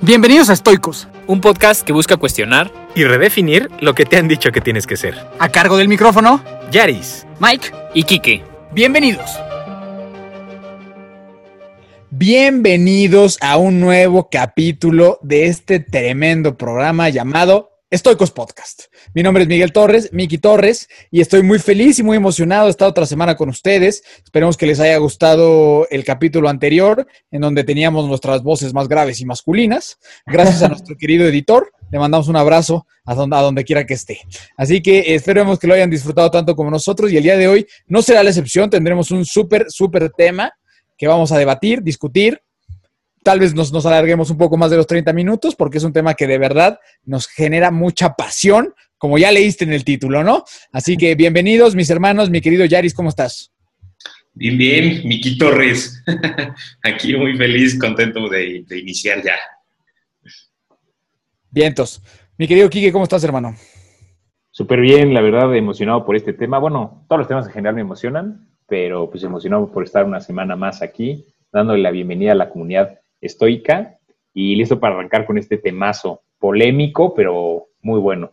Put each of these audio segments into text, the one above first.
Bienvenidos a Estoicos, un podcast que busca cuestionar y redefinir lo que te han dicho que tienes que ser. A cargo del micrófono, Yaris, Mike y Kike. Bienvenidos. Bienvenidos a un nuevo capítulo de este tremendo programa llamado Estoicos Podcast. Mi nombre es Miguel Torres, Miki Torres, y estoy muy feliz y muy emocionado de estar otra semana con ustedes. Esperemos que les haya gustado el capítulo anterior, en donde teníamos nuestras voces más graves y masculinas. Gracias a nuestro querido editor, le mandamos un abrazo a donde, a donde quiera que esté. Así que esperemos que lo hayan disfrutado tanto como nosotros, y el día de hoy no será la excepción, tendremos un súper, súper tema que vamos a debatir, discutir Tal vez nos, alarguemos un poco más de los 30 minutos porque es un tema que de verdad nos genera mucha pasión, como ya leíste en el título, ¿no? Así que bienvenidos, mis hermanos, mi querido Yaris, ¿cómo estás? Bien, bien, Miki Torres. Aquí muy feliz, contento de, iniciar ya. Vientos. Mi querido Kike, ¿cómo estás, hermano? Súper bien, la verdad, emocionado por este tema. Bueno, todos los temas en general me emocionan, pero pues emocionado por estar una semana más aquí, dándole la bienvenida a la comunidad estoica y listo para arrancar con este temazo polémico, pero muy bueno.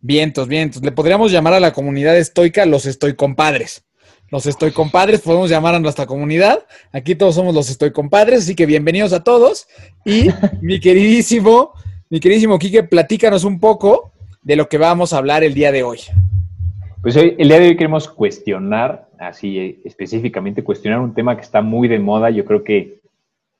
Vientos, vientos. Le podríamos llamar a la comunidad estoica los estoy compadres. Los estoy compadres, podemos llamar a nuestra comunidad. Aquí todos somos los estoy compadres, así que bienvenidos a todos. Y mi queridísimo, mi queridísimo Quique, platícanos un poco de lo que vamos a hablar el día de hoy. Pues hoy, el día de hoy queremos cuestionar, así específicamente cuestionar un tema que está muy de moda. Yo creo que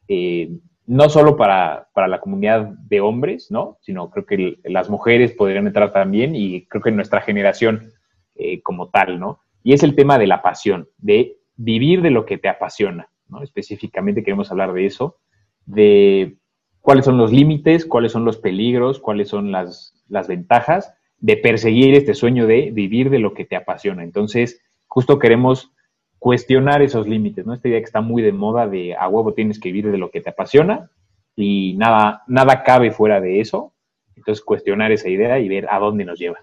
eh, no solo para, la comunidad de hombres, ¿no? Sino creo que las mujeres podrían entrar también y creo que nuestra generación eh, como tal, ¿no? Y es el tema de la pasión, de vivir de lo que te apasiona, ¿no? Específicamente queremos hablar de eso, de cuáles son los límites, cuáles son los peligros, cuáles son las, las ventajas de perseguir este sueño de vivir de lo que te apasiona. Entonces, justo queremos cuestionar esos límites, ¿no? Esta idea que está muy de moda de a huevo tienes que vivir de lo que te apasiona y nada, nada cabe fuera de eso. Entonces, cuestionar esa idea y ver a dónde nos lleva.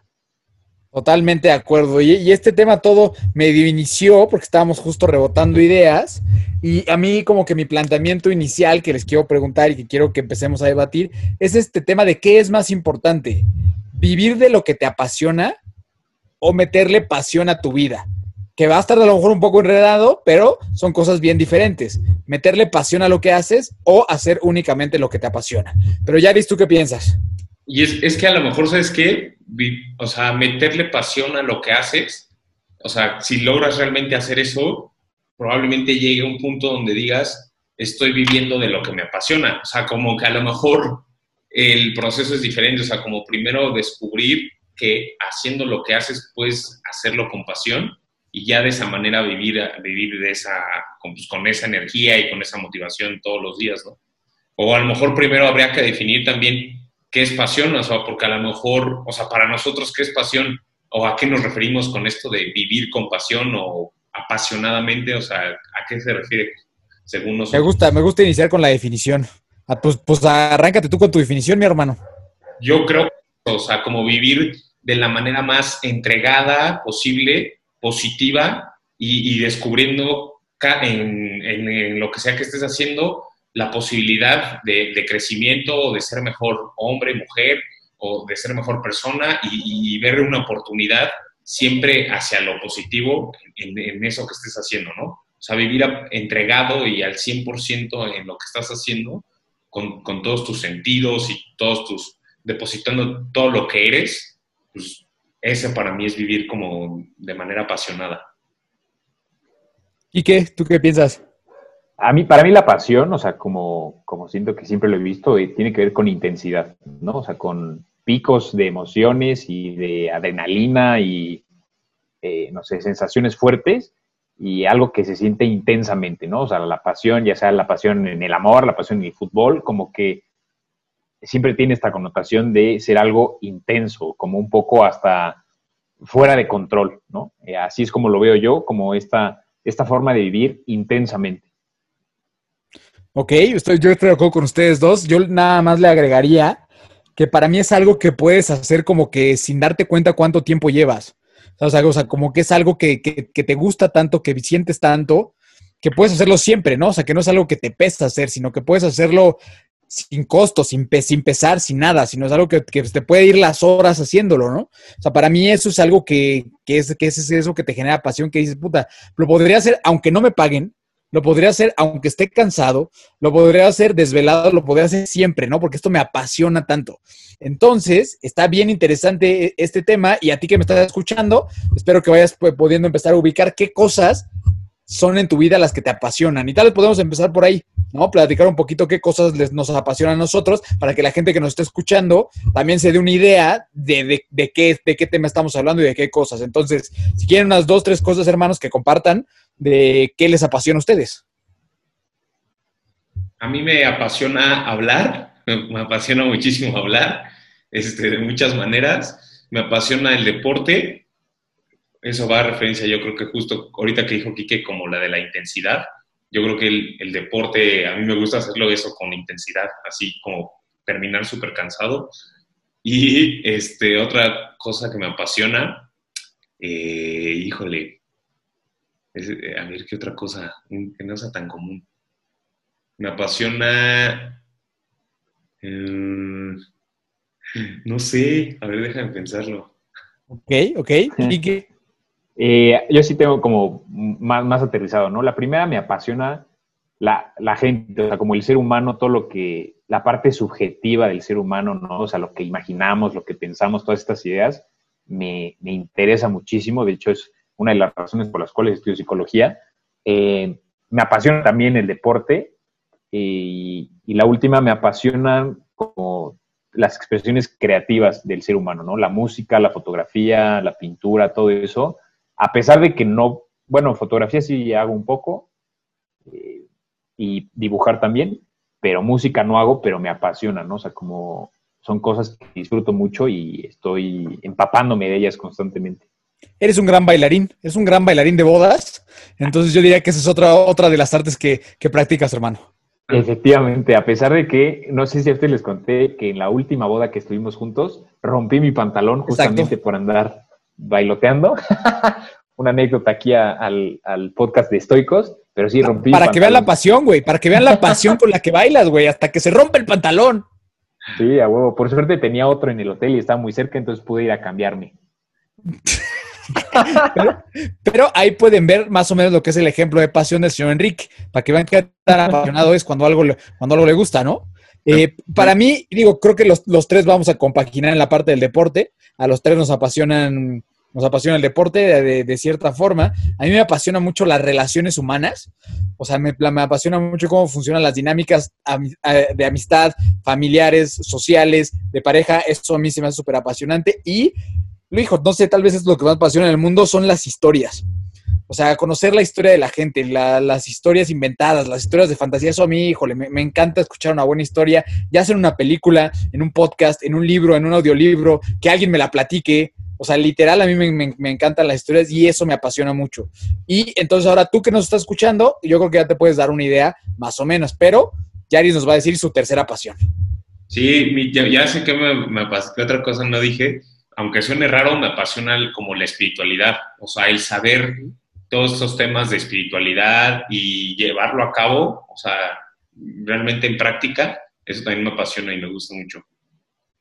Totalmente de acuerdo. Y, este tema todo medio inició porque estábamos justo rebotando ideas. Y a mí como que mi planteamiento inicial que les quiero preguntar y que quiero que empecemos a debatir es este tema de qué es más importante, vivir de lo que te apasiona o meterle pasión a tu vida que va a estar a lo mejor un poco enredado, pero son cosas bien diferentes. Meterle pasión a lo que haces o hacer únicamente lo que te apasiona. Pero ya ¿tú qué piensas? Y es, que a lo mejor, ¿sabes qué? O sea, meterle pasión a lo que haces, o sea, si logras realmente hacer eso, probablemente llegue a un punto donde digas, estoy viviendo de lo que me apasiona. O sea, como que a lo mejor el proceso es diferente, o sea, como primero descubrir que haciendo lo que haces puedes hacerlo con pasión y ya de esa manera vivir, vivir de esa, con, pues, con, esa energía y con esa motivación todos los días, ¿no? O a lo mejor primero habría que definir también qué es pasión, o sea, porque a lo mejor, o sea, para nosotros, ¿qué es pasión? ¿O a qué nos referimos con esto de vivir con pasión o apasionadamente? O sea, ¿a qué se refiere según nosotros? Me gusta, me gusta iniciar con la definición. Ah, pues, pues arráncate tú con tu definición, mi hermano. Yo creo, o sea, como vivir de la manera más entregada posible positiva y, descubriendo en, lo que sea que estés haciendo la posibilidad de, crecimiento o de ser mejor hombre, mujer o de ser mejor persona y, ver una oportunidad siempre hacia lo positivo en, eso que estés haciendo, ¿no? O sea, vivir entregado y al 100% en lo que estás haciendo, con, con, todos tus sentidos y todos tus, depositando todo lo que eres, pues ese para mí es vivir como de manera apasionada. ¿Y qué? ¿Tú qué piensas? A mí, para mí la pasión, o sea, como, como siento que siempre lo he visto, eh, tiene que ver con intensidad, ¿no? O sea, con picos de emociones y de adrenalina y, eh, no sé, sensaciones fuertes y algo que se siente intensamente, ¿no? O sea, la pasión, ya sea la pasión en el amor, la pasión en el fútbol, como que siempre tiene esta connotación de ser algo intenso, como un poco hasta fuera de control, ¿no? Eh, así es como lo veo yo, como esta, esta forma de vivir intensamente. Ok, estoy, yo estoy de acuerdo con ustedes dos. Yo nada más le agregaría que para mí es algo que puedes hacer como que sin darte cuenta cuánto tiempo llevas. O sea, o sea como que es algo que, que te gusta tanto, que sientes tanto, que puedes hacerlo siempre, ¿no? O sea, que no es algo que te pesa hacer, sino que puedes hacerlo sin costo, sin, sin pesar, sin nada, sino es algo que, que te puede ir las horas haciéndolo, ¿no? O sea, para mí eso es algo que, es, que es eso que te genera pasión, que dices, puta, lo podría hacer aunque no me paguen, lo podría hacer aunque esté cansado, lo podría hacer desvelado, lo podría hacer siempre, ¿no? Porque esto me apasiona tanto. Entonces, está bien interesante e- este tema y a ti que me estás escuchando, espero que vayas pudiendo empezar a ubicar qué cosas son en tu vida las que te apasionan. Y tal vez podemos empezar por ahí, ¿no? Platicar un poquito qué cosas les, nos apasionan a nosotros para que la gente que nos esté escuchando también se dé una idea de, de- qué, de qué tema estamos hablando y de qué cosas. Entonces, si quieren unas dos, tres cosas, hermanos, que compartan de qué les apasiona a ustedes. A mí me apasiona hablar, me, me apasiona muchísimo hablar, este, de muchas maneras. Me apasiona el deporte. Eso va a referencia, yo creo que justo ahorita que dijo Quique, como la de la intensidad. Yo creo que el, el deporte, a mí me gusta hacerlo eso con intensidad, así como terminar súper cansado. Y este, otra cosa que me apasiona, eh, híjole, es, eh, a ver qué otra cosa que no sea tan común. Me apasiona. eh, no sé, a ver, déjame pensarlo. Ok, ok. ¿Y qué? Eh, yo sí tengo como más, más aterrizado, ¿no? La primera me apasiona la, la gente, o sea, como el ser humano, todo lo que, la parte subjetiva del ser humano, ¿no? O sea, lo que imaginamos, lo que pensamos, todas estas ideas, me, me interesa muchísimo. De hecho, es una de las razones por las cuales estudio psicología. Eh, me apasiona también el deporte y, y la última me apasiona como las expresiones creativas del ser humano, ¿no? La música, la fotografía, la pintura, todo eso. A pesar de que no, bueno, fotografía sí hago un poco eh, y dibujar también, pero música no hago, pero me apasiona, ¿no? O sea, como son cosas que disfruto mucho y estoy empapándome de ellas constantemente. Eres un gran bailarín, eres un gran bailarín de bodas. Entonces yo diría que esa es otra, otra de las artes que, que practicas, hermano. Efectivamente, a pesar de que, no sé si a ustedes les conté que en la última boda que estuvimos juntos, rompí mi pantalón justamente Exacto. por andar bailoteando. Una anécdota aquí a- al, al podcast de Estoicos, pero sí rompí Para que vean la pasión, güey, para que vean la pasión con la que bailas, güey, hasta que se rompe el pantalón. Sí, a huevo. Por suerte tenía otro en el hotel y estaba muy cerca, entonces pude ir a cambiarme. Pero, pero ahí pueden ver más o menos lo que es el ejemplo de pasión del señor Enrique, para que vean qué tan apasionado es cuando algo le, cuando algo le gusta, ¿no? Eh, para mí, digo, creo que los, los tres vamos a compaginar en la parte del deporte. A los tres nos apasionan, nos apasiona el deporte de, cierta forma. A mí me apasiona mucho las relaciones humanas. O sea, me, me apasiona mucho cómo funcionan las dinámicas de amistad, familiares, sociales, de pareja. Eso a mí se me hace súper apasionante. Y lo dijo, no sé, tal vez es lo que más apasiona en el mundo, son las historias. O sea, conocer la historia de la gente, la- las historias inventadas, las historias de fantasía, eso a mí, híjole, me, encanta escuchar una buena historia, ya sea en una película, en un podcast, en un libro, en un audiolibro, que alguien me la platique. O sea, literal, a mí me, me- me encantan las historias y eso me apasiona mucho. Y entonces ahora tú que nos estás escuchando, yo creo que ya te puedes dar una idea más o menos, pero Yaris nos va a decir su tercera pasión. Sí, ya, sé que me, me que otra cosa no dije, aunque suene raro, me apasiona como la espiritualidad, o sea, el saber todos estos temas de espiritualidad y llevarlo a cabo, o sea, realmente en práctica, eso también me apasiona y me gusta mucho.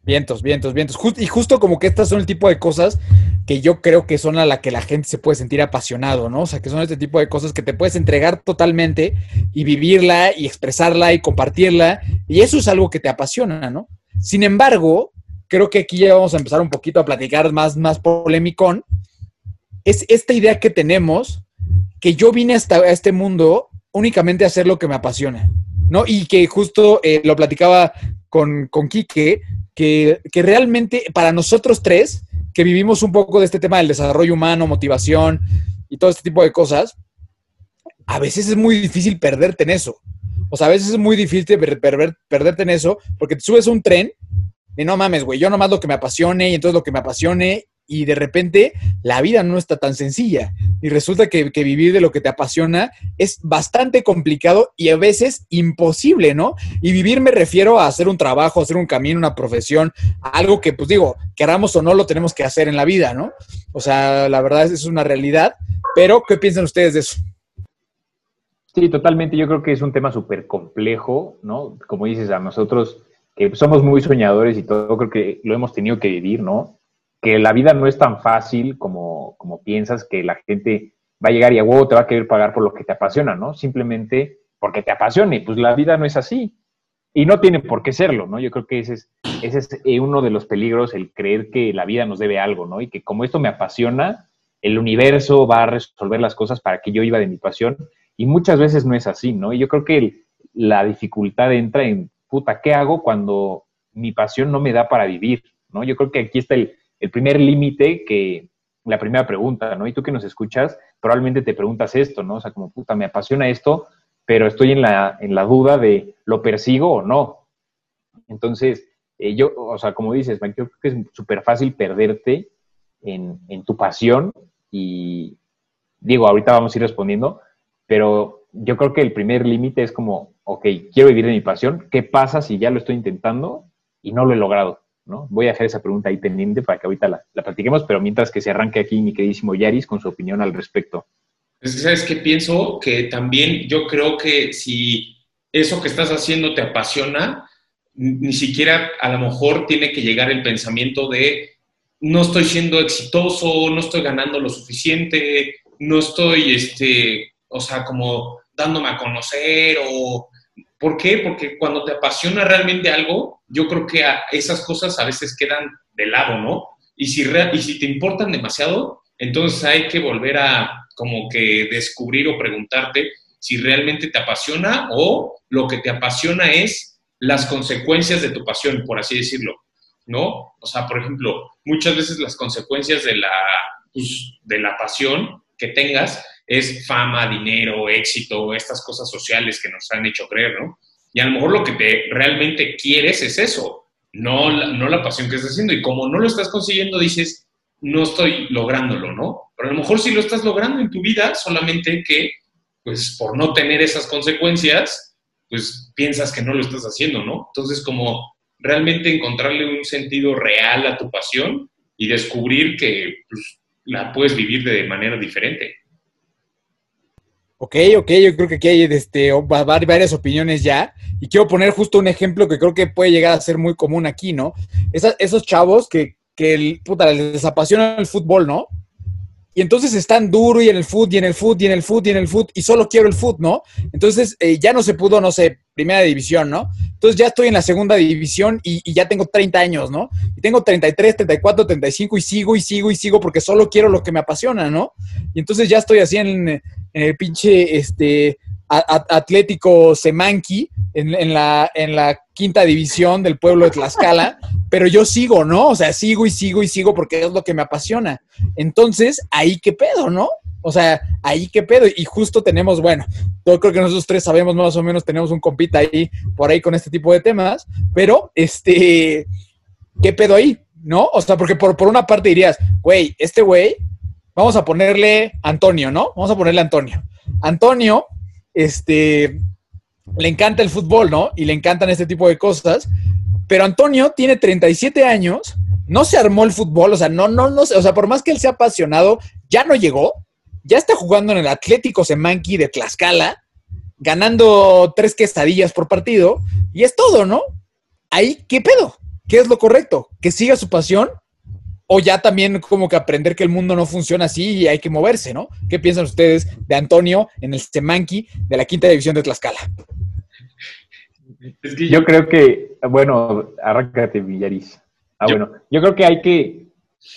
Vientos, vientos, vientos. Y justo como que estas son el tipo de cosas que yo creo que son a la que la gente se puede sentir apasionado, ¿no? O sea, que son este tipo de cosas que te puedes entregar totalmente y vivirla y expresarla y compartirla. Y eso es algo que te apasiona, ¿no? Sin embargo, creo que aquí ya vamos a empezar un poquito a platicar más, más polémicón. Es esta idea que tenemos que yo vine hasta a este mundo únicamente a hacer lo que me apasiona, ¿no? Y que justo eh, lo platicaba con, con Quique, que, que realmente para nosotros tres, que vivimos un poco de este tema del desarrollo humano, motivación y todo este tipo de cosas, a veces es muy difícil perderte en eso. O sea, a veces es muy difícil per- per- perderte en eso porque te subes a un tren y no mames, güey, yo nomás lo que me apasione y entonces lo que me apasione y de repente la vida no está tan sencilla y resulta que, vivir de lo que te apasiona es bastante complicado y a veces imposible, ¿no? Y vivir me refiero a hacer un trabajo, hacer un camino, una profesión, algo que, pues digo, queramos o no, lo tenemos que hacer en la vida, ¿no? O sea, la verdad es, es una realidad, pero ¿qué piensan ustedes de eso? Sí, totalmente. Yo creo que es un tema súper complejo, ¿no? Como dices, a nosotros que somos muy soñadores y todo, creo que lo hemos tenido que vivir, ¿no? Que la vida no es tan fácil como, como piensas, que la gente va a llegar y a huevo te va a querer pagar por lo que te apasiona, ¿no? Simplemente porque te apasione. Pues la vida no es así. Y no tiene por qué serlo, ¿no? Yo creo que ese es, ese es eh, uno de los peligros, el creer que la vida nos debe algo, ¿no? Y que como esto me apasiona, el universo va a resolver las cosas para que yo iba de mi pasión. Y muchas veces no es así, ¿no? Y yo creo que la dificultad entra en, puta, ¿qué hago cuando mi pasión no me da para vivir? ¿no? Yo creo que aquí está el, el primer límite que, la primera pregunta, ¿no? Y tú que nos escuchas, probablemente te preguntas esto, ¿no? O sea, como, puta, me apasiona esto, pero estoy en la, en la duda de, ¿lo persigo o no? Entonces, eh, yo, o sea, como dices, yo creo que es súper fácil perderte en, en tu pasión y, digo, ahorita vamos a ir respondiendo, pero yo creo que el primer límite es como, ok, quiero vivir de mi pasión, ¿qué pasa si ya lo estoy intentando y no lo he logrado? ¿No? Voy a dejar esa pregunta ahí pendiente para que ahorita la, la platiquemos, pero mientras que se arranque aquí mi queridísimo Yaris con su opinión al respecto. Es que, ¿sabes qué pienso? Que también yo creo que si eso que estás haciendo te apasiona, ni siquiera a lo mejor tiene que llegar el pensamiento de no estoy siendo exitoso, no estoy ganando lo suficiente, no estoy, este, o sea, como dándome a conocer o... ¿Por qué? Porque cuando te apasiona realmente algo, yo creo que esas cosas a veces quedan de lado, ¿no? Y si, y si te importan demasiado, entonces hay que volver a como que descubrir o preguntarte si realmente te apasiona o lo que te apasiona es las consecuencias de tu pasión, por así decirlo, ¿no? O sea, por ejemplo, muchas veces las consecuencias de la, pues, de la pasión que tengas es fama, dinero, éxito, estas cosas sociales que nos han hecho creer, ¿no? Y a lo mejor lo que te realmente quieres es eso, no la, no la pasión que estás haciendo. Y como no lo estás consiguiendo, dices, no estoy lográndolo, ¿no? Pero a lo mejor sí lo estás logrando en tu vida, solamente que, pues, por no tener esas consecuencias, pues piensas que no lo estás haciendo, ¿no? Entonces, como realmente encontrarle un sentido real a tu pasión y descubrir que pues, la puedes vivir de manera diferente. Ok, ok, yo creo que aquí hay este, varias opiniones ya. Y quiero poner justo un ejemplo que creo que puede llegar a ser muy común aquí, ¿no? esos chavos que, que el, puta, les apasiona el fútbol, ¿no? Y entonces están duro y en el foot, y en el foot, y en el foot, y en el foot, y solo quiero el foot, ¿no? Entonces eh, ya no se pudo, no sé, primera división, ¿no? Entonces ya estoy en la segunda división y, ya tengo 30 años, ¿no? Y tengo 33, 34, 35 y sigo y sigo y sigo porque solo quiero lo que me apasiona, ¿no? Y entonces ya estoy así en, en el pinche, este, Atlético Semanqui, en, en, la, en la quinta división del pueblo de Tlaxcala, pero yo sigo, ¿no? O sea, sigo y sigo y sigo porque es lo que me apasiona. Entonces, ahí qué pedo, ¿no? O sea, ahí qué pedo. Y justo tenemos, bueno, yo creo que nosotros tres sabemos más o menos, tenemos un compita ahí por ahí con este tipo de temas, pero este, ¿qué pedo ahí? ¿No? O sea, porque por, por una parte dirías, güey, este güey, vamos a ponerle Antonio, ¿no? Vamos a ponerle Antonio. Antonio, este, le encanta el fútbol, ¿no? Y le encantan este tipo de cosas. Pero Antonio tiene 37 años, no se armó el fútbol, o sea, no, no, no, o sea, por más que él sea apasionado, ya no llegó, ya está jugando en el Atlético Semanqui de Tlaxcala, ganando tres quesadillas por partido, y es todo, ¿no? Ahí, ¿qué pedo? ¿Qué es lo correcto? ¿Que siga su pasión? O ya también como que aprender que el mundo no funciona así y hay que moverse, ¿no? ¿Qué piensan ustedes de Antonio en el Semanqui de la quinta división de Tlaxcala? Es que yo creo que, bueno, arráncate, Villariz. Ah, yo, bueno, yo creo que hay que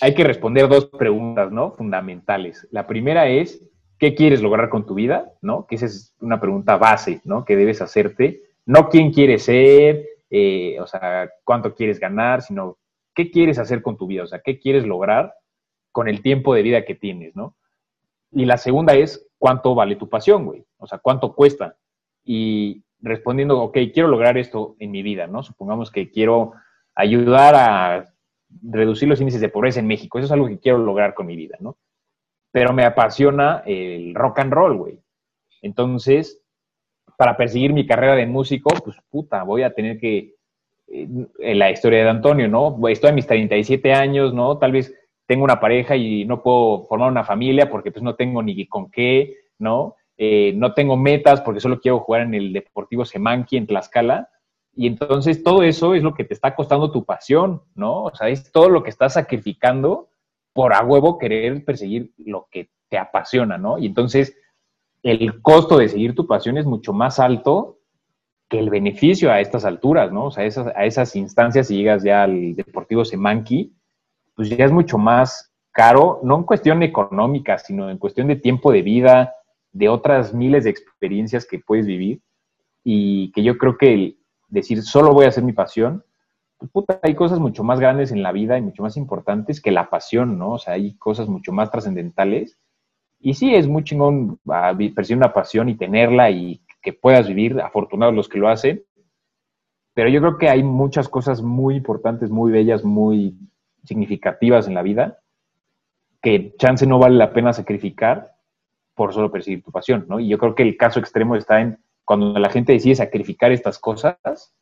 hay que responder dos preguntas, ¿no? Fundamentales. La primera es, ¿qué quieres lograr con tu vida? ¿No? Que esa es una pregunta base, ¿no? Que debes hacerte. No quién quieres ser, eh, o sea, cuánto quieres ganar, sino qué quieres hacer con tu vida, o sea, qué quieres lograr con el tiempo de vida que tienes, ¿no? Y la segunda es, ¿cuánto vale tu pasión, güey? O sea, ¿cuánto cuesta? Y respondiendo, ok, quiero lograr esto en mi vida, ¿no? Supongamos que quiero ayudar a reducir los índices de pobreza en México. Eso es algo que quiero lograr con mi vida, ¿no? Pero me apasiona el rock and roll, güey. Entonces, para perseguir mi carrera de músico, pues puta, voy a tener que, en la historia de Antonio, ¿no? Estoy a mis 37 años, ¿no? Tal vez tengo una pareja y no puedo formar una familia porque pues no tengo ni con qué, ¿no? eh, no tengo metas porque solo quiero jugar en el Deportivo Semanqui en Tlaxcala. Y entonces todo eso es lo que te está costando tu pasión, ¿no? O sea, es todo lo que estás sacrificando por a huevo querer perseguir lo que te apasiona, ¿no? Y entonces el costo de seguir tu pasión es mucho más alto que el beneficio a estas alturas, ¿no? O sea, esas, a esas instancias, si llegas ya al Deportivo Semanqui, pues ya es mucho más caro, no en cuestión económica, sino en cuestión de tiempo de vida, de otras miles de experiencias que puedes vivir y que yo creo que el decir solo voy a hacer mi pasión, pues puta, hay cosas mucho más grandes en la vida y mucho más importantes que la pasión, ¿no? O sea, hay cosas mucho más trascendentales. Y sí, es muy chingón ah, percibir una pasión y tenerla y que puedas vivir, afortunados los que lo hacen. Pero yo creo que hay muchas cosas muy importantes, muy bellas, muy significativas en la vida que chance no vale la pena sacrificar por solo perseguir tu pasión, ¿no? Y yo creo que el caso extremo está en cuando la gente decide sacrificar estas cosas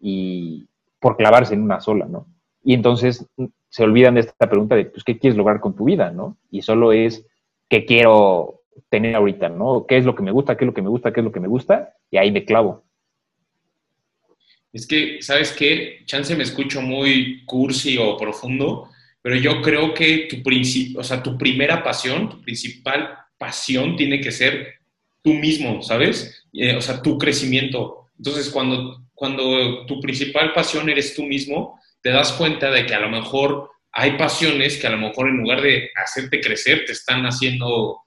y por clavarse en una sola, ¿no? Y entonces se olvidan de esta pregunta de, pues, ¿qué quieres lograr con tu vida, ¿no? Y solo es, ¿qué quiero tener ahorita, ¿no? ¿Qué es lo que me gusta? ¿Qué es lo que me gusta? ¿Qué es lo que me gusta? Y ahí me clavo. Es que, ¿sabes qué? Chance me escucho muy cursi o profundo, pero yo creo que tu, o sea, tu primera pasión, tu principal pasión tiene que ser tú mismo, ¿sabes? Eh, o sea, tu crecimiento. Entonces, cuando, cuando tu principal pasión eres tú mismo, te das cuenta de que a lo mejor hay pasiones que a lo mejor en lugar de hacerte crecer, te están haciendo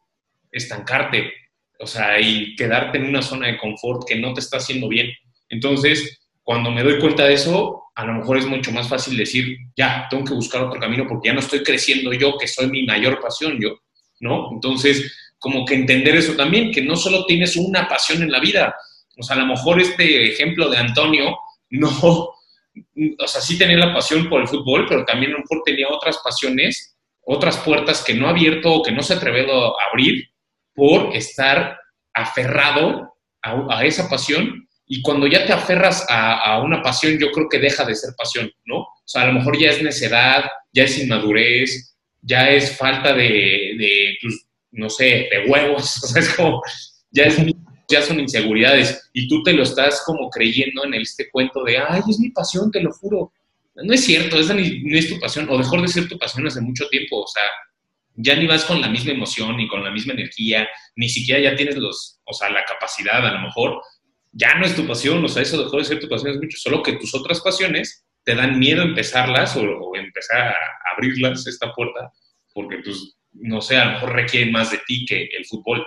estancarte, o sea, y quedarte en una zona de confort que no te está haciendo bien. Entonces, cuando me doy cuenta de eso, a lo mejor es mucho más fácil decir, ya, tengo que buscar otro camino porque ya no estoy creciendo yo, que soy mi mayor pasión, yo, ¿no? Entonces, como que entender eso también, que no solo tienes una pasión en la vida, o sea, a lo mejor este ejemplo de Antonio, no, o sea, sí tenía la pasión por el fútbol, pero también a lo mejor tenía otras pasiones, otras puertas que no ha abierto o que no se ha atrevido a abrir por estar aferrado a, esa pasión y cuando ya te aferras a, una pasión, yo creo que deja de ser pasión, ¿no? O sea, a lo mejor ya es necedad, ya es inmadurez, ya es falta de, pues, no sé, de huevos, o sea, es como, ya, es, ya son inseguridades y tú te lo estás como creyendo en este cuento de, ay, es mi pasión, te lo juro. No es cierto, esa no es tu pasión, o dejó de ser tu pasión hace mucho tiempo, o sea, ya ni vas con la misma emoción, ni con la misma energía, ni siquiera ya tienes los, o sea, la capacidad a lo mejor ya no es tu pasión, o sea, eso dejó de ser tu pasión es mucho, solo que tus otras pasiones te dan miedo empezarlas o, empezar a abrirlas, esta puerta, porque pues, no sé, a lo mejor requieren más de ti que el fútbol.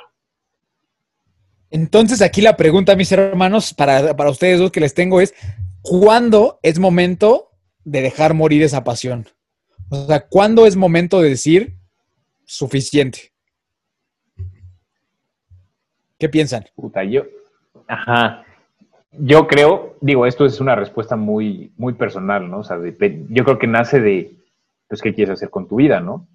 Entonces aquí la pregunta, mis hermanos, para, para ustedes dos que les tengo es, ¿cuándo es momento de dejar morir esa pasión? O sea, ¿cuándo es momento de decir suficiente? ¿Qué piensan? Puta, yo, Ajá. Yo creo, digo, esto es una respuesta muy, muy personal, ¿no? O sea, yo creo que nace de, pues, ¿qué quieres hacer con tu vida, no?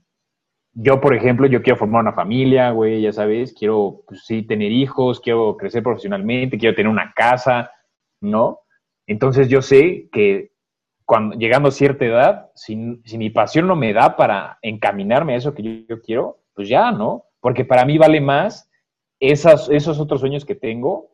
Yo, por ejemplo, yo quiero formar una familia, güey, ya sabes, quiero, pues sí, tener hijos, quiero crecer profesionalmente, quiero tener una casa, ¿no? Entonces yo sé que cuando, llegando a cierta edad, si, mi pasión no me da para encaminarme a eso que yo, quiero, pues ya, ¿no? Porque para mí vale más esos otros sueños que tengo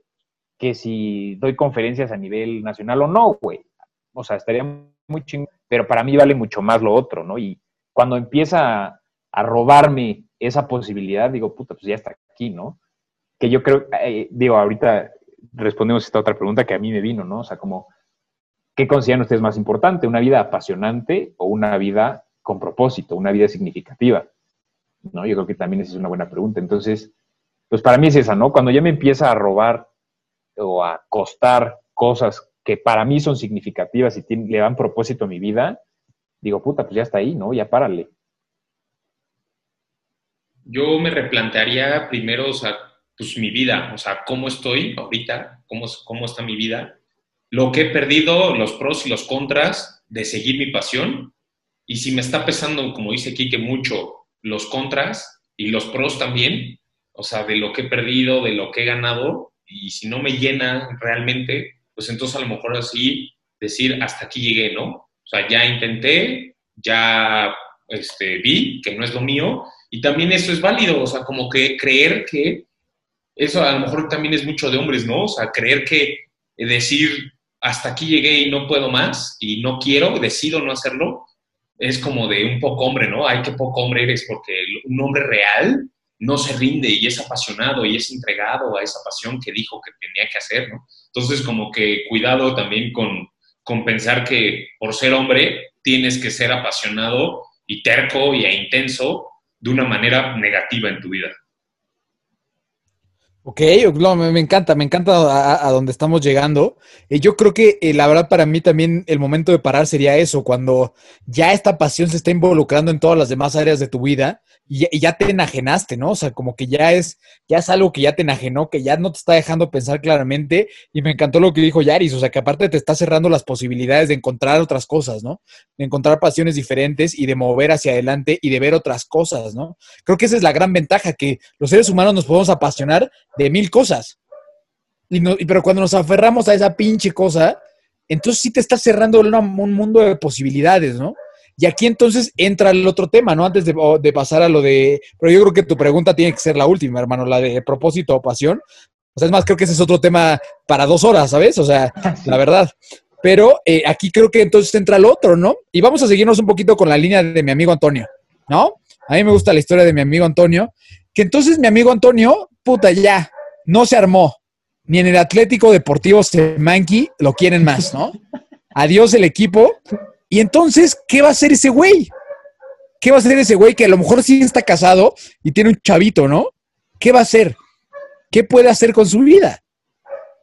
que si doy conferencias a nivel nacional o no, güey. O sea, estaría muy chingón, pero para mí vale mucho más lo otro, ¿no? Y cuando empieza a, robarme esa posibilidad, digo, puta, pues ya está aquí, ¿no? Que yo creo, eh, digo, ahorita respondemos esta otra pregunta que a mí me vino, ¿no? O sea, como, ¿qué consideran ustedes más importante? ¿Una vida apasionante o una vida con propósito, una vida significativa? ¿No? Yo creo que también esa es una buena pregunta. Entonces, pues para mí es esa, ¿no? Cuando ya me empieza a robar o a costar cosas que para mí son significativas y le dan propósito a mi vida, digo, puta, pues ya está ahí, ¿no? Ya párale. Yo me replantearía primero, o sea, pues mi vida, o sea, cómo estoy ahorita, cómo, cómo está mi vida, lo que he perdido, los pros y los contras de seguir mi pasión, y si me está pesando, como dice Kike, mucho los contras y los pros también, o sea, de lo que he perdido, de lo que he ganado, y si no me llena realmente, pues entonces a lo mejor así decir, hasta aquí llegué, ¿no? O sea, ya intenté, ya este, vi que no es lo mío, y también eso es válido, o sea, como que creer que eso a lo mejor también es mucho de hombres, ¿no? O sea, creer que decir hasta aquí llegué y no puedo más y no quiero, decido no hacerlo, es como de un poco hombre, ¿no? Ay, qué poco hombre eres, porque un hombre real no se rinde y es apasionado y es entregado a esa pasión que dijo que tenía que hacer, ¿no? Entonces, como que cuidado también con, con pensar que por ser hombre tienes que ser apasionado y terco y e intenso de una manera negativa en tu vida. Ok, me, encanta, me encanta a, donde estamos llegando. Eh, yo creo que eh, la verdad para mí también el momento de parar sería eso, cuando ya esta pasión se está involucrando en todas las demás áreas de tu vida y, ya te enajenaste, ¿no? O sea, como que ya es, ya es algo que ya te enajenó, que ya no te está dejando pensar claramente. Y me encantó lo que dijo Yaris, o sea, que aparte te está cerrando las posibilidades de encontrar otras cosas, ¿no? De encontrar pasiones diferentes y de mover hacia adelante y de ver otras cosas, ¿no? Creo que esa es la gran ventaja, que los seres humanos nos podemos apasionar de mil cosas. Y no, pero cuando nos aferramos a esa pinche cosa, entonces sí te está cerrando un mundo de posibilidades, ¿no? Y aquí entonces entra el otro tema, ¿no? Antes de, pasar a lo de... Pero yo creo que tu pregunta tiene que ser la última, hermano, la de propósito o pasión. O sea, es más, creo que ese es otro tema para dos horas, ¿sabes? O sea, la verdad. Pero eh, aquí creo que entonces entra el otro, ¿no? Y vamos a seguirnos un poquito con la línea de mi amigo Antonio, ¿no? A mí me gusta la historia de mi amigo Antonio, que entonces mi amigo Antonio, puta, ya, no se armó. Ni en el Atlético Deportivo Semanqui lo quieren más, ¿no? Adiós el equipo. Y entonces, ¿qué va a hacer ese güey? ¿Qué va a hacer ese güey que a lo mejor sí está casado y tiene un chavito, ¿no? ¿Qué va a hacer? ¿Qué puede hacer con su vida?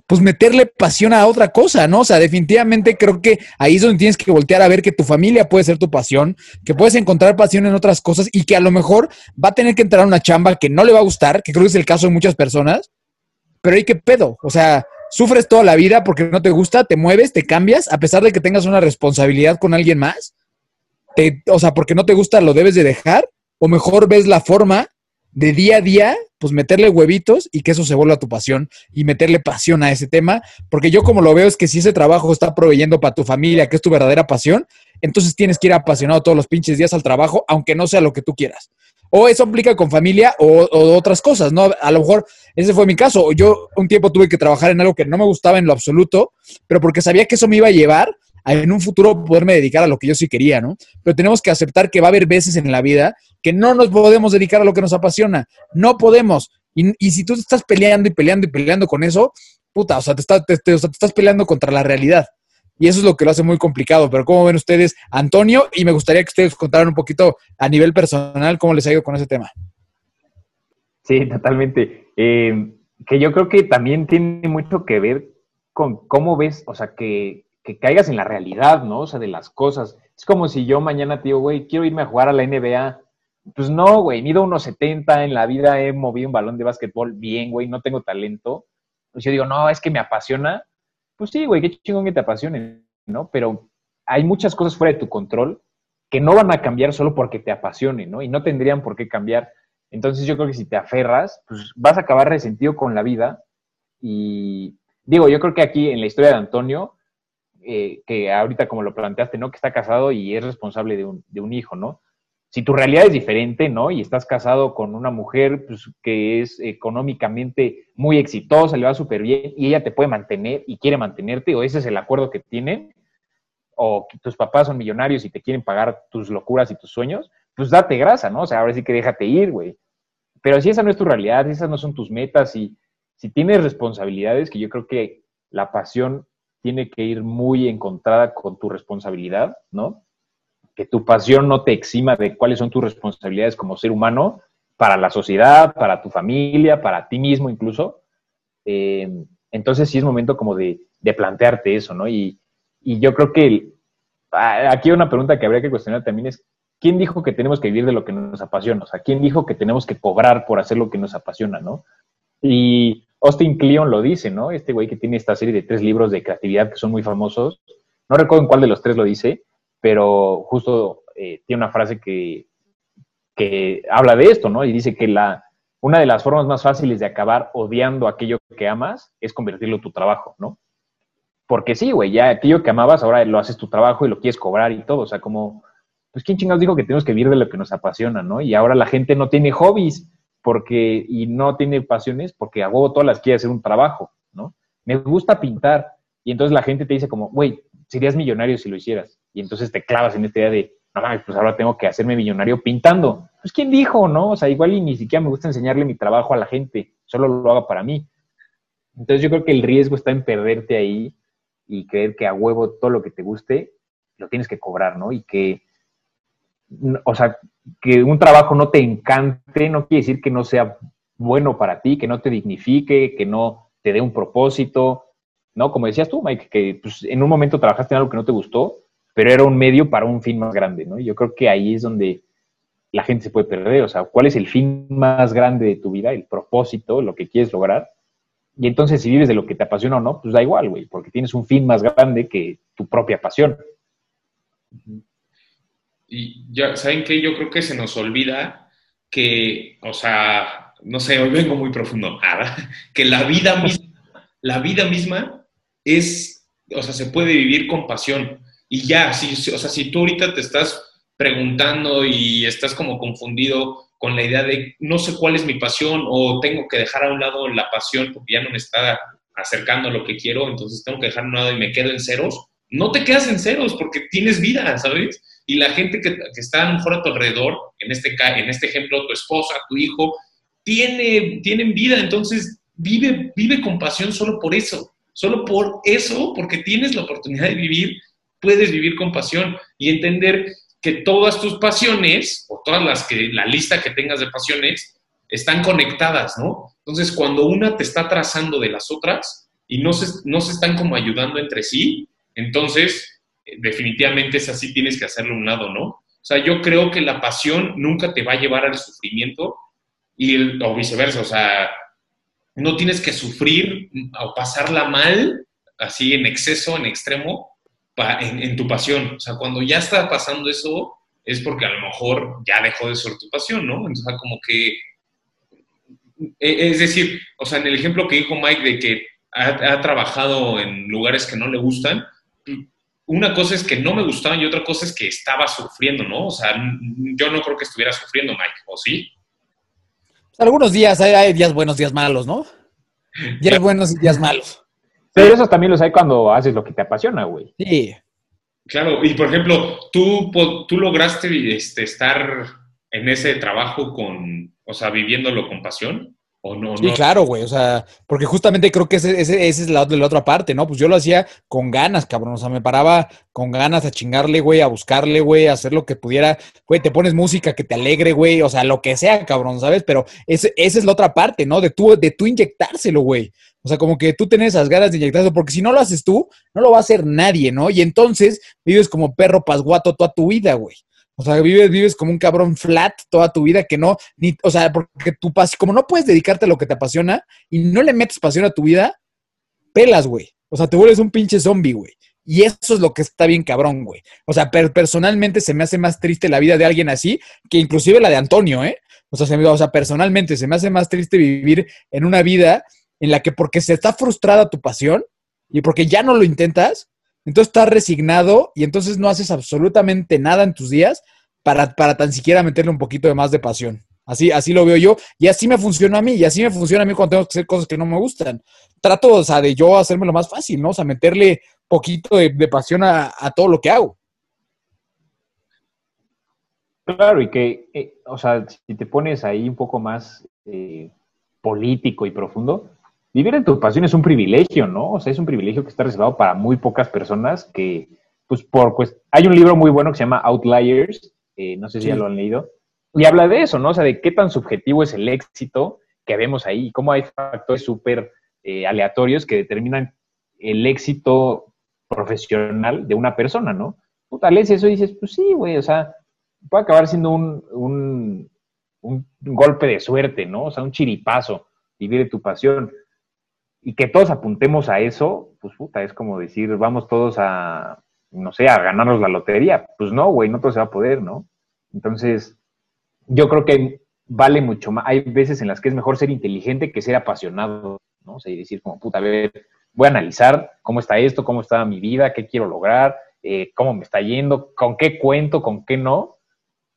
Pues meterle pasión a otra cosa, ¿no? O sea, definitivamente creo que ahí es donde tienes que voltear a ver que tu familia puede ser tu pasión, que puedes encontrar pasión en otras cosas y que a lo mejor va a tener que entrar a una chamba que no le va a gustar, que creo que es el caso de muchas personas, pero hay que pedo, o sea, sufres toda la vida porque no te gusta, te mueves, te cambias, a pesar de que tengas una responsabilidad con alguien más. o sea, porque no te gusta, lo debes de dejar. O mejor ves la forma de día a día, pues meterle huevitos y que eso se vuelva tu pasión y meterle pasión a ese tema. Porque yo como lo veo es que si ese trabajo está proveyendo para tu familia, que es tu verdadera pasión, entonces tienes que ir apasionado todos los pinches días al trabajo, aunque no sea lo que tú quieras. O eso aplica con familia o, otras cosas, ¿no? A lo mejor ese fue mi caso. Yo un tiempo tuve que trabajar en algo que no me gustaba en lo absoluto, pero porque sabía que eso me iba a llevar en un futuro poderme dedicar a lo que yo sí quería, ¿no? Pero tenemos que aceptar que va a haber veces en la vida que no nos podemos dedicar a lo que nos apasiona. No podemos. Y, si tú te estás peleando y peleando y peleando con eso, puta, o sea, te, te estás peleando contra la realidad. Y eso es lo que lo hace muy complicado. Pero ¿cómo ven ustedes, Antonio? Y me gustaría que ustedes contaran un poquito a nivel personal cómo les ha ido con ese tema. Sí, totalmente. Eh, que yo creo que también tiene mucho que ver con cómo ves, o sea, que, que, caigas en la realidad, ¿no? O sea, de las cosas. Es como si yo mañana te digo, güey, quiero irme a jugar a la NBA. Pues no, güey, mido unos 70, en la vida he movido un balón de básquetbol bien, güey, no tengo talento. Pues yo digo, no, es que me apasiona pues sí, güey, qué chingón que te apasione, ¿no? Pero hay muchas cosas fuera de tu control que no van a cambiar solo porque te apasione, ¿no? Y no tendrían por qué cambiar. Entonces yo creo que si te aferras, pues vas a acabar resentido con la vida. Y digo, yo creo que aquí en la historia de Antonio, eh, que ahorita como lo planteaste, ¿no? Que está casado y es responsable de un, de un hijo, ¿no? si tu realidad es diferente, ¿no? Y estás casado con una mujer pues, que es económicamente muy exitosa, le va súper bien y ella te puede mantener y quiere mantenerte, o ese es el acuerdo que tienen, o tus papás son millonarios y te quieren pagar tus locuras y tus sueños, pues date grasa, ¿no? O sea, ahora sí que déjate ir, güey. Pero si esa no es tu realidad, si esas no son tus metas y si tienes responsabilidades, que yo creo que la pasión tiene que ir muy encontrada con tu responsabilidad, ¿no? que tu pasión no te exima de cuáles son tus responsabilidades como ser humano para la sociedad, para tu familia, para ti mismo incluso. Eh, entonces sí es momento como de, plantearte eso, ¿no? Y, yo creo que aquí una pregunta que habría que cuestionar también es, ¿quién dijo que tenemos que vivir de lo que nos apasiona? O sea, ¿quién dijo que tenemos que cobrar por hacer lo que nos apasiona, ¿no? Y Austin Kleon lo dice, ¿no? Este güey que tiene esta serie de tres libros de creatividad que son muy famosos. No recuerdo en cuál de los tres lo dice, pero justo eh, tiene una frase que, que habla de esto, ¿no? Y dice que la, una de las formas más fáciles de acabar odiando aquello que amas es convertirlo en tu trabajo, ¿no? Porque sí, güey, ya aquello que amabas ahora lo haces tu trabajo y lo quieres cobrar y todo, o sea, como, pues quién chingados dijo que tenemos que vivir de lo que nos apasiona, ¿no? Y ahora la gente no tiene hobbies, porque, y no tiene pasiones porque a huevo todas las quiere hacer un trabajo, ¿no? Me gusta pintar. Y entonces la gente te dice como, güey, serías millonario si lo hicieras. Y entonces te clavas en esta idea de, no mames, pues ahora tengo que hacerme millonario pintando. Pues quién dijo, ¿no? O sea, igual y ni siquiera me gusta enseñarle mi trabajo a la gente, solo lo haga para mí. Entonces yo creo que el riesgo está en perderte ahí y creer que a huevo todo lo que te guste lo tienes que cobrar, ¿no? Y que, o sea, que un trabajo no te encante no quiere decir que no sea bueno para ti, que no te dignifique, que no te dé un propósito, ¿no? Como decías tú, Mike, que pues, en un momento trabajaste en algo que no te gustó, pero era un medio para un fin más grande, ¿no? Yo creo que ahí es donde la gente se puede perder, o sea, ¿cuál es el fin más grande de tu vida, el propósito, lo que quieres lograr? Y entonces si vives de lo que te apasiona o no, pues da igual, güey, porque tienes un fin más grande que tu propia pasión. Y ya, ¿saben qué? Yo creo que se nos olvida que, o sea, no sé, hoy vengo muy profundo, que la vida misma, la vida misma es, o sea, se puede vivir con pasión. Y ya, si, o sea, si tú ahorita te estás preguntando y estás como confundido con la idea de no sé cuál es mi pasión o tengo que dejar a un lado la pasión porque ya no me está acercando a lo que quiero, entonces tengo que dejar a un lado y me quedo en ceros, no te quedas en ceros porque tienes vida, ¿sabes? Y la gente que, está a lo mejor a tu alrededor, en este, en este ejemplo, tu esposa, tu hijo, tiene, tienen vida, entonces vive, vive con pasión solo por eso, solo por eso, porque tienes la oportunidad de vivir, puedes vivir con pasión y entender que todas tus pasiones, o todas las que, la lista que tengas de pasiones, están conectadas, ¿no? Entonces, cuando una te está trazando de las otras y no se, no se están como ayudando entre sí, entonces, definitivamente es así, tienes que hacerlo a un lado, ¿no? O sea, yo creo que la pasión nunca te va a llevar al sufrimiento y, o viceversa, o sea, no tienes que sufrir o pasarla mal, así en exceso, en extremo, en, tu pasión. O sea, cuando ya está pasando eso, es porque a lo mejor ya dejó de ser tu pasión, ¿no? Entonces, como que, e, es decir, o sea, en el ejemplo que dijo Mike de que ha, trabajado en lugares que no le gustan, una cosa es que no me gustaban y otra cosa es que estaba sufriendo, ¿no? O sea, yo no creo que estuviera sufriendo, Mike, ¿o sí? Algunos días, hay, días buenos, días malos, ¿no? Días buenos y días malos. Pero esos también los hay cuando haces lo que te apasiona, güey. Sí. Claro, y por ejemplo, tú, tú lograste este, estar en ese trabajo con, o sea, viviéndolo con pasión. ¿O no, sí, claro, güey. O sea, porque justamente creo que ese, ese, es la, la otra parte, ¿no? Pues yo lo hacía con ganas, cabrón. O sea, me paraba con ganas a chingarle, güey, a buscarle, güey, a hacer lo que pudiera. Güey, te pones música que te alegre, güey. O sea, lo que sea, cabrón, ¿sabes? Pero esa es la otra parte, ¿no? De tú, de tú inyectárselo, güey. O sea, como que tú tienes esas ganas de inyectárselo, porque si no lo haces tú, no lo va a hacer nadie, ¿no? Y entonces vives como perro pasguato toda tu vida, güey. O sea, vives, vives como un cabrón flat toda tu vida que no, ni, o sea, porque tu pasión, como no puedes dedicarte a lo que te apasiona y no le metes pasión a tu vida, pelas, güey. O sea, te vuelves un pinche zombie, güey. Y eso es lo que está bien cabrón, güey. O sea, personalmente se me hace más triste la vida de alguien así que inclusive la de Antonio, ¿eh? O sea, se me, o sea, personalmente se me hace más triste vivir en una vida en la que porque se está frustrada tu pasión y porque ya no lo intentas, entonces estás resignado y entonces no haces absolutamente nada en tus días para, para tan siquiera meterle un poquito de más de pasión. Así, así lo veo yo y así me funciona a mí y así me funciona a mí cuando tengo que hacer cosas que no me gustan. Trato, o sea, de yo hacerme lo más fácil, ¿no? O sea, meterle poquito de, pasión a, todo lo que hago. Claro, y que, eh, o sea, si te pones ahí un poco más eh, político y profundo, vivir en tu pasión es un privilegio, ¿no? O sea, es un privilegio que está reservado para muy pocas personas que, pues, por, pues, hay un libro muy bueno que se llama Outliers, eh, no sé si ya lo han leído, y habla de eso, ¿no? O sea, de qué tan subjetivo es el éxito que vemos ahí y cómo hay factores súper eh, aleatorios que determinan el éxito profesional de una persona, ¿no? Puta, lees eso y dices, pues sí, güey, o sea, puede acabar siendo un, un, un golpe de suerte, ¿no? O sea, un chiripazo, vivir de tu pasión y que todos apuntemos a eso, pues puta, es como decir, vamos todos a, no sé, a ganarnos la lotería. Pues no, güey, no todo se va a poder, ¿no? Entonces, yo creo que vale mucho más. Hay veces en las que es mejor ser inteligente que ser apasionado, ¿no? O sea, y decir como, puta, a ver, voy a analizar cómo está esto, cómo está mi vida, qué quiero lograr, eh, cómo me está yendo, con qué cuento, con qué no,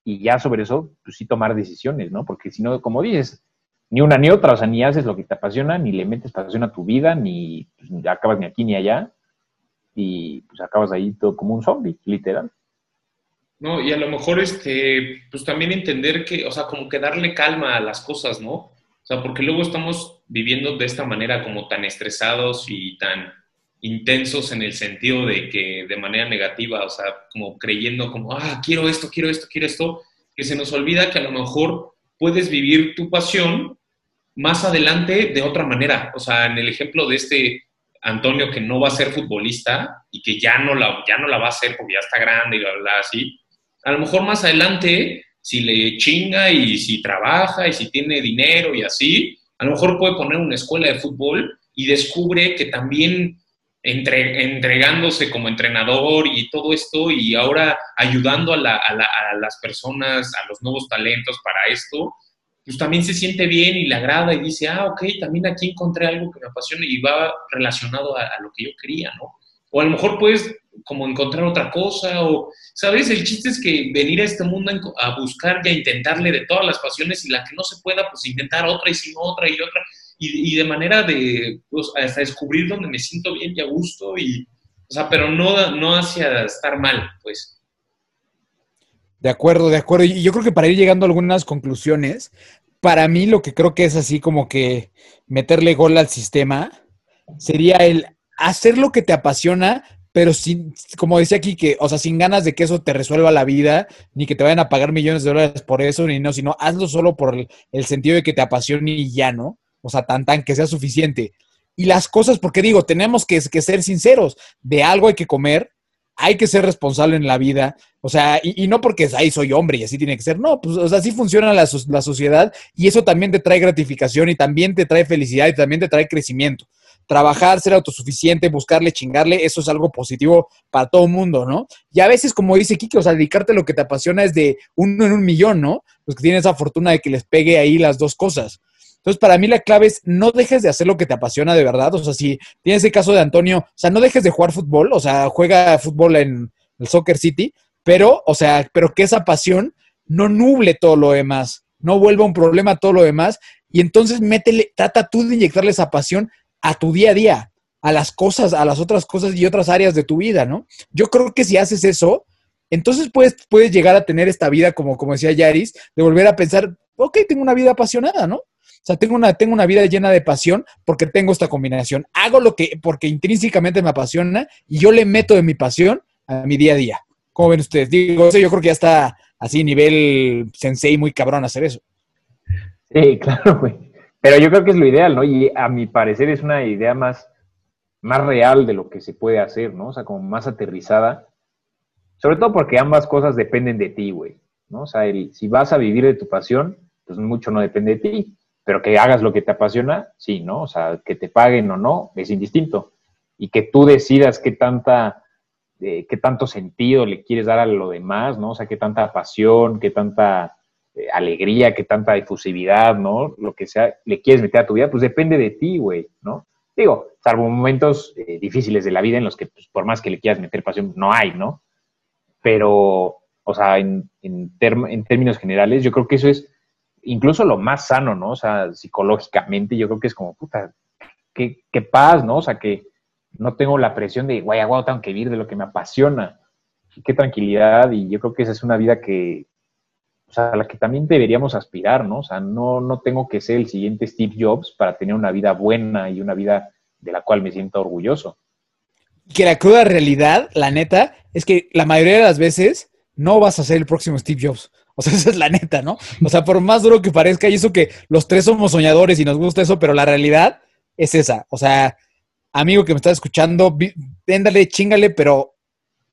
y ya sobre eso, pues sí tomar decisiones, ¿no? Porque si no, como dices, ni una ni otra, o sea, ni haces lo que te apasiona, ni le metes pasión a tu vida, ni pues, acabas ni aquí ni allá, y pues acabas ahí todo como un zombie, literal. No, y a lo mejor, este, pues también entender que, o sea, como que darle calma a las cosas, ¿no? O sea, porque luego estamos viviendo de esta manera como tan estresados y tan intensos en el sentido de que de manera negativa, o sea, como creyendo como, ah, quiero esto, quiero esto, quiero esto, que se nos olvida que a lo mejor puedes vivir tu pasión más adelante de otra manera. O sea, en el ejemplo de este Antonio que no va a ser futbolista y que ya no la, ya no la va a hacer porque ya está grande y bla, bla, así, a lo mejor más adelante, si le chinga y si trabaja y si tiene dinero y así, a lo mejor puede poner una escuela de fútbol y descubre que también entre, entregándose como entrenador y todo esto y ahora ayudando a, a, las personas, a los nuevos talentos para esto, pues también se siente bien y le agrada y dice, ah, ok, también aquí encontré algo que me apasiona y va relacionado a, lo que yo quería, ¿no? O a lo mejor puedes como encontrar otra cosa o, ¿sabes? El chiste es que venir a este mundo a buscar y a intentarle de todas las pasiones y la que no se pueda, pues intentar otra y sin otra y otra y, de manera de, pues, hasta descubrir donde me siento bien y a gusto y, o sea, pero no, no hacia estar mal, pues. De acuerdo, de acuerdo. Y yo creo que para ir llegando a algunas conclusiones, para mí lo que creo que es así como que meterle gol al sistema sería el hacer lo que te apasiona, pero sin, como decía aquí, que, o sea, sin ganas de que eso te resuelva la vida, ni que te vayan a pagar millones de dólares por eso, ni no, sino hazlo solo por el, sentido de que te apasione y ya, ¿no? o sea, tan tan que sea suficiente. Y las cosas, porque digo, tenemos que, ser sinceros, de algo hay que comer, hay que ser responsable en la vida, o sea, y, no porque ahí soy hombre y así tiene que ser, no, pues o sea, así funciona la, la sociedad y eso también te trae gratificación y también te trae felicidad y también te trae crecimiento trabajar, ser autosuficiente, buscarle, chingarle, eso es algo positivo para todo el mundo, ¿no? Y a veces, como dice Kike, o sea, dedicarte a lo que te apasiona es de uno en un millón, ¿no? Los que tienen esa fortuna de que les pegue ahí las dos cosas. Entonces, para mí la clave es no dejes de hacer lo que te apasiona de verdad. O sea, si tienes el caso de Antonio, o sea, no dejes de jugar fútbol, o sea, juega fútbol en el Soccer City, pero, o sea, pero que esa pasión no nuble todo lo demás, no vuelva un problema todo lo demás. Y entonces métele, trata tú de inyectarle esa pasión a tu día a día, a las cosas, a las otras cosas y otras áreas de tu vida, ¿no? Yo creo que si haces eso, entonces puedes, puedes llegar a tener esta vida, como, como decía Yaris, de volver a pensar, ok, tengo una vida apasionada, ¿no? Sea, tengo una, tengo una vida llena de pasión porque tengo esta combinación. Hago lo que, porque intrínsecamente me apasiona y yo le meto de mi pasión a mi día a día. ¿Cómo ven ustedes? Digo, yo creo que ya está así nivel sensei muy cabrón hacer eso. Sí, claro, güey. Pero yo creo que es lo ideal, ¿no? Y a mi parecer es una idea más, más real de lo que se puede hacer, ¿no? O sea, como más aterrizada. Sobre todo porque ambas cosas dependen de ti, güey, ¿no? O sea, si vas a vivir de tu pasión, pues mucho no depende de ti pero que hagas lo que te apasiona, sí, ¿no? O sea, que te paguen o no, es indistinto. Y que tú decidas qué tanta, eh, qué tanto sentido le quieres dar a lo demás, ¿no? O sea, qué tanta pasión, qué tanta eh, alegría, qué tanta difusividad, ¿no? Lo que sea, le quieres meter a tu vida, pues depende de ti, güey, ¿no? Digo, salvo momentos eh, difíciles de la vida en los que, pues, por más que le quieras meter pasión, no hay, ¿no? Pero, o sea, en, en, en términos generales, yo creo que eso es incluso lo más sano, ¿no? O sea, psicológicamente yo creo que es como, puta, qué, qué paz, ¿no? O sea, que no tengo la presión de, guay, guay, tengo que vivir de lo que me apasiona. Qué tranquilidad y yo creo que esa es una vida que, o sea, a la que también deberíamos aspirar, ¿no? O sea, no, no tengo que ser el siguiente Steve Jobs para tener una vida buena y una vida de la cual me siento orgulloso. Que la cruda realidad, la neta, es que la mayoría de las veces no vas a ser el próximo Steve Jobs. O sea, esa es la neta, ¿no? O sea, por más duro que parezca, y eso que los tres somos soñadores y nos gusta eso, pero la realidad es esa. O sea, amigo que me estás escuchando, véndale, chingale, pero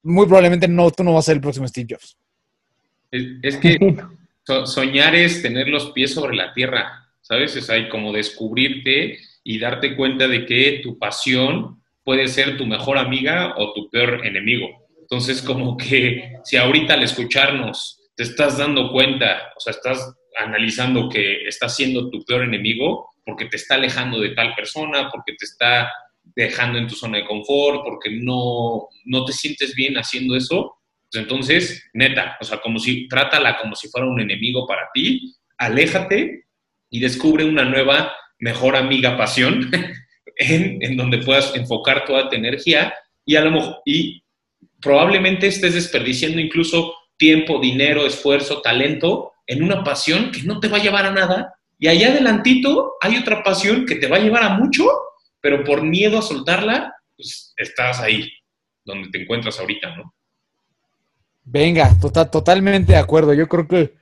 muy probablemente no, tú no vas a ser el próximo Steve Jobs. Es, que soñar es tener los pies sobre la tierra, ¿sabes? Es ahí como descubrirte y darte cuenta de que tu pasión puede ser tu mejor amiga o tu peor enemigo. Entonces, como que si ahorita al escucharnos te estás dando cuenta, o sea, estás analizando que estás siendo tu peor enemigo porque te está alejando de tal persona, porque te está dejando en tu zona de confort, porque no, no te sientes bien haciendo eso, pues entonces, neta, o sea, como si, trátala como si fuera un enemigo para ti, aléjate y descubre una nueva, mejor amiga pasión en, en donde puedas enfocar toda tu energía y, a lo mejor, y probablemente estés desperdiciando incluso tiempo, dinero, esfuerzo, talento en una pasión que no te va a llevar a nada. Y allá adelantito hay otra pasión que te va a llevar a mucho, pero por miedo a soltarla, pues estás ahí, donde te encuentras ahorita, ¿no? Venga, tota- totalmente de acuerdo. Yo creo que,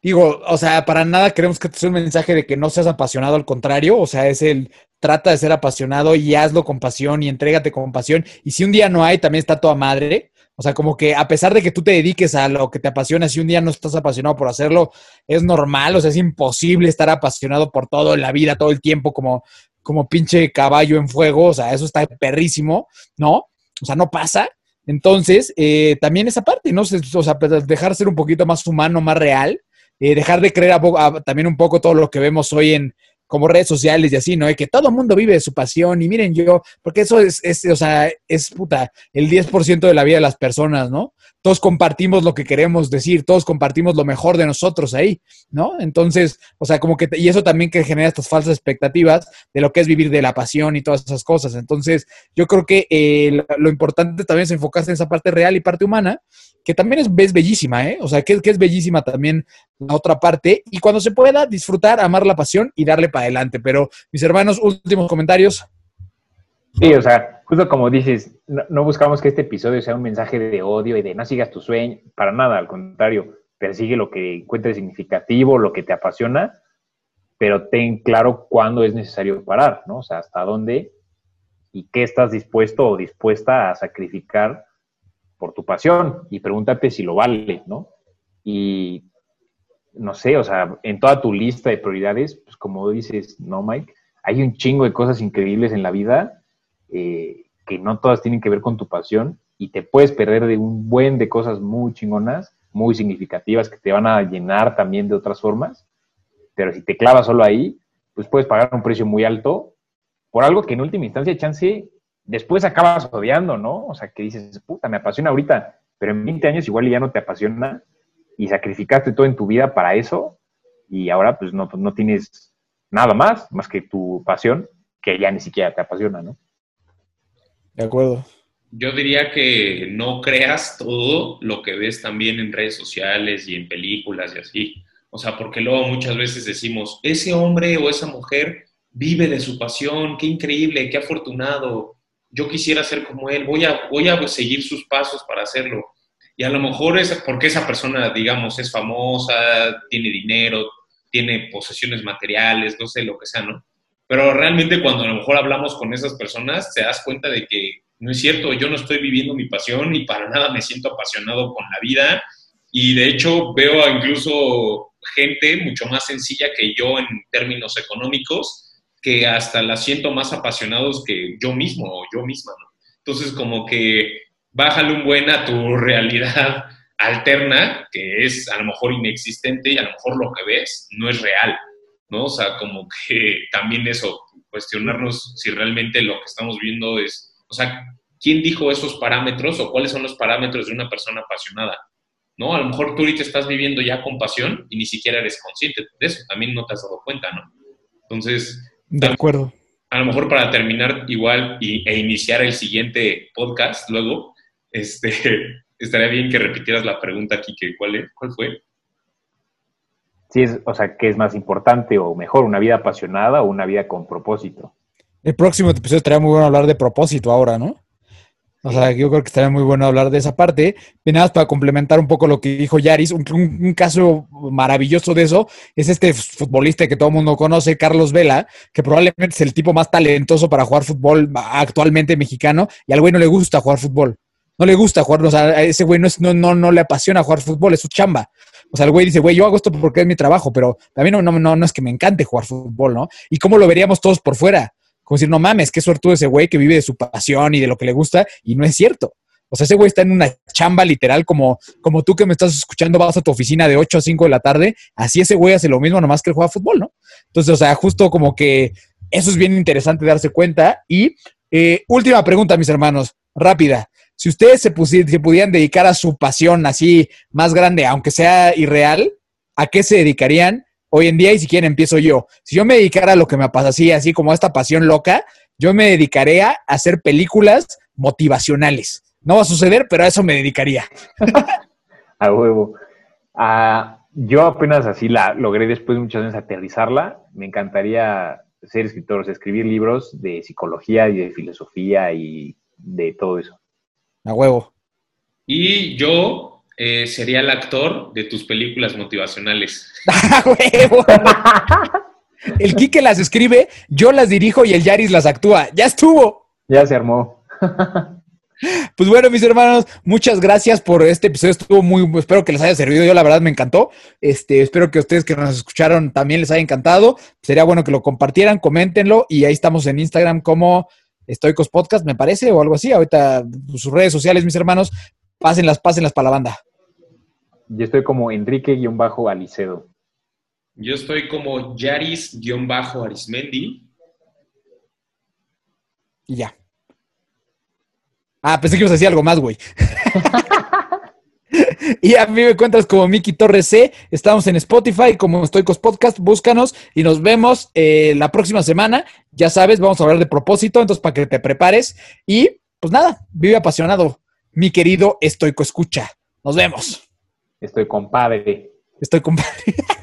digo, o sea, para nada queremos que te sea un mensaje de que no seas apasionado, al contrario, o sea, es el trata de ser apasionado y hazlo con pasión y entrégate con pasión. Y si un día no hay, también está toda madre. O sea, como que a pesar de que tú te dediques a lo que te apasiona, si un día no estás apasionado por hacerlo, es normal, o sea, es imposible estar apasionado por todo en la vida, todo el tiempo, como, como pinche caballo en fuego, o sea, eso está perrísimo, ¿no? O sea, no pasa. Entonces, eh, también esa parte, ¿no? O sea, pues, dejar ser un poquito más humano, más real, eh, dejar de creer a también un poco todo lo que vemos hoy en como redes sociales y así, ¿no? De que todo el mundo vive de su pasión y miren yo, porque eso es, es, o sea, es puta, el 10% de la vida de las personas, ¿no? Todos compartimos lo que queremos decir, todos compartimos lo mejor de nosotros ahí, ¿no? Entonces, o sea, como que, y eso también que genera estas falsas expectativas de lo que es vivir de la pasión y todas esas cosas. Entonces, yo creo que eh, lo, importante también es enfocarse en esa parte real y parte humana, que también es, es bellísima, ¿eh? O sea, que, que es bellísima también la otra parte. Y cuando se pueda, disfrutar, amar la pasión y darle para adelante. Pero, mis hermanos, últimos comentarios. Sí, o sea, justo como dices, no, buscamos que este episodio sea un mensaje de odio y de no sigas tu sueño, para nada, al contrario, persigue lo que encuentres significativo, lo que te apasiona, pero ten claro cuándo es necesario parar, ¿no? O sea, hasta dónde y qué estás dispuesto o dispuesta a sacrificar por tu pasión y pregúntate si lo vale, ¿no? Y no sé, o sea, en toda tu lista de prioridades, pues como dices, ¿no, Mike? Hay un chingo de cosas increíbles en la vida eh, que no todas tienen que ver con tu pasión y te puedes perder de un buen de cosas muy chingonas, muy significativas que te van a llenar también de otras formas. Pero si te clavas solo ahí, pues puedes pagar un precio muy alto por algo que en última instancia, chance, después acabas odiando, ¿no? O sea, que dices, puta, me apasiona ahorita, pero en 20 años igual ya no te apasiona y sacrificaste todo en tu vida para eso y ahora pues no, no tienes nada más, más que tu pasión, que ya ni siquiera te apasiona, ¿no? De acuerdo. Yo diría que no creas todo lo que ves también en redes sociales y en películas y así. O sea, porque luego muchas veces decimos, ese hombre o esa mujer vive de su pasión, qué increíble, qué afortunado, yo quisiera ser como él, voy a, voy a seguir sus pasos para hacerlo. Y a lo mejor es porque esa persona, digamos, es famosa, tiene dinero, tiene posesiones materiales, no sé, lo que sea, ¿no? Pero realmente cuando a lo mejor hablamos con esas personas, te das cuenta de que no es cierto, yo no estoy viviendo mi pasión y para nada me siento apasionado con la vida. Y de hecho veo incluso gente mucho más sencilla que yo en términos económicos, que hasta la siento más apasionados que yo mismo o yo misma, ¿no? Entonces como que bájale un buen a tu realidad alterna, que es a lo mejor inexistente y a lo mejor lo que ves no es real, ¿no? O sea, como que también eso, cuestionarnos si realmente lo que estamos viendo es, o sea, ¿quién dijo esos parámetros o cuáles son los parámetros de una persona apasionada? ¿No? A lo mejor tú ahorita estás viviendo ya con pasión y ni siquiera eres consciente de eso, también no te has dado cuenta, ¿no? Entonces, De acuerdo. a lo mejor para terminar igual y, e iniciar el siguiente podcast luego, este, estaría bien que repitieras la pregunta aquí, que cuál, es, cuál fue. Sí, es, o sea, ¿qué es más importante o mejor, una vida apasionada o una vida con propósito? El próximo episodio estaría muy bueno hablar de propósito ahora, ¿no? O sea, yo creo que estaría muy bueno hablar de esa parte. Y nada más para complementar un poco lo que dijo Yaris, un, un- un caso maravilloso de eso es este futbolista que todo el mundo conoce, Carlos Vela, que probablemente es el tipo más talentoso para jugar fútbol actualmente mexicano, y al güey no le gusta jugar fútbol. No le gusta jugar, o sea, a ese güey no, es- no, no, no le apasiona jugar fútbol, es su chamba. O sea, el güey dice, güey, yo hago esto porque es mi trabajo, pero a mí no, no, no, no es que me encante jugar fútbol, ¿no? ¿Y cómo lo veríamos todos por fuera? Como decir, no mames, qué suertudo ese güey que vive de su pasión y de lo que le gusta, y no es cierto. O sea, ese güey está en una chamba literal, como, como tú que me estás escuchando, vas a tu oficina de 8 a 5 de la tarde, así ese güey hace lo mismo, nomás que él juega fútbol, ¿no? Entonces, o sea, justo como que eso es bien interesante darse cuenta. Y eh, última pregunta, mis hermanos, rápida. Si ustedes se, se pudieran dedicar a su pasión así más grande, aunque sea irreal, ¿a qué se dedicarían hoy en día y si quieren empiezo yo. Si yo me dedicara a lo que me pasa así, así como a esta pasión loca, yo me dedicaría a hacer películas motivacionales. No va a suceder, pero a eso me dedicaría. A huevo. Ah, yo apenas así la logré después de muchas veces aterrizarla. Me encantaría ser escritor, o sea, escribir libros de psicología y de filosofía y de todo eso. A huevo. Y yo eh, sería el actor de tus películas motivacionales. ¡A huevo! El Quique las escribe, yo las dirijo y el Yaris las actúa. ¡Ya estuvo! Ya se armó. Pues bueno, mis hermanos, muchas gracias por este episodio. Estuvo muy, espero que les haya servido. Yo la verdad me encantó. Este, espero que ustedes que nos escucharon también les haya encantado. Sería bueno que lo compartieran, coméntenlo y ahí estamos en Instagram como Estoicos Podcast, me parece, o algo así. Ahorita sus redes sociales, mis hermanos, pásenlas, pásenlas para la banda. Yo estoy como Enrique-Alicedo. Yo estoy como Yaris-Arismendi. Y ya. Ah, pensé que ibas a decir algo más, güey. y a mí me encuentras como Miki Torres C. Estamos en Spotify como Estoicos Podcast. Búscanos y nos vemos eh, la próxima semana. Ya sabes, vamos a hablar de propósito, entonces para que te prepares. Y pues nada, vive apasionado, mi querido Estoico Escucha. Nos vemos. Estoy compadre. Estoy compadre.